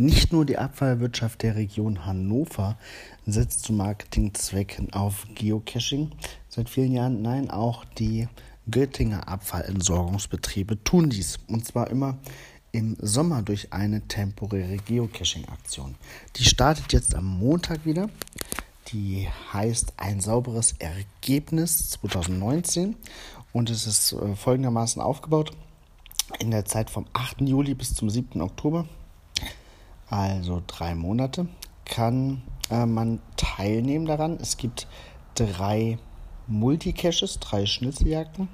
Nicht nur die Abfallwirtschaft der Region Hannover setzt zu Marketingzwecken auf Geocaching seit vielen Jahren, nein, auch die Göttinger Abfallentsorgungsbetriebe tun dies. Und zwar immer im Sommer durch eine temporäre Geocaching-Aktion. Die startet jetzt am Montag wieder. Die heißt ein sauberes Ergebnis 2019 und es ist äh, folgendermaßen aufgebaut. In der Zeit vom 8. Juli bis zum 7. Oktober also drei Monate, kann äh, man teilnehmen daran. Es gibt drei Multicaches, drei Schnitzeljagden,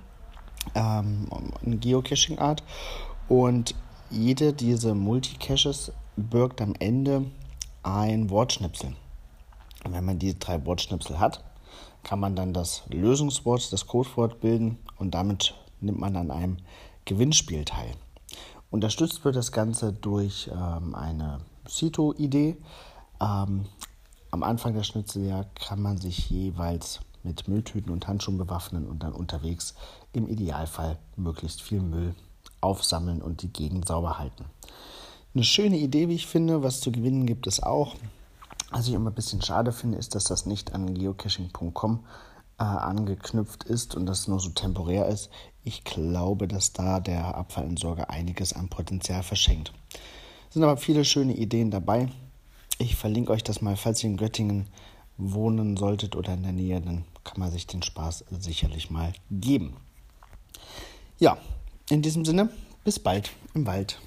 ähm, eine Geocaching-Art und jede dieser Multicaches birgt am Ende ein Wortschnipsel. Und wenn man diese drei Wortschnipsel hat, kann man dann das Lösungswort, das Codewort bilden und damit nimmt man an einem Gewinnspiel teil. Unterstützt wird das Ganze durch ähm, eine Cito-Idee. Ähm, am Anfang der Schnitzeljagd kann man sich jeweils mit Mülltüten und Handschuhen bewaffnen und dann unterwegs im Idealfall möglichst viel Müll aufsammeln und die Gegend sauber halten. Eine schöne Idee, wie ich finde, was zu gewinnen gibt es auch. Was ich immer ein bisschen schade finde, ist, dass das nicht an geocaching.com äh, angeknüpft ist und das nur so temporär ist. Ich glaube, dass da der Abfallentsorger einiges an Potenzial verschenkt. Es sind aber viele schöne Ideen dabei. Ich verlinke euch das mal, falls ihr in Göttingen wohnen solltet oder in der Nähe, dann kann man sich den Spaß sicherlich mal geben. Ja, in diesem Sinne, bis bald im Wald.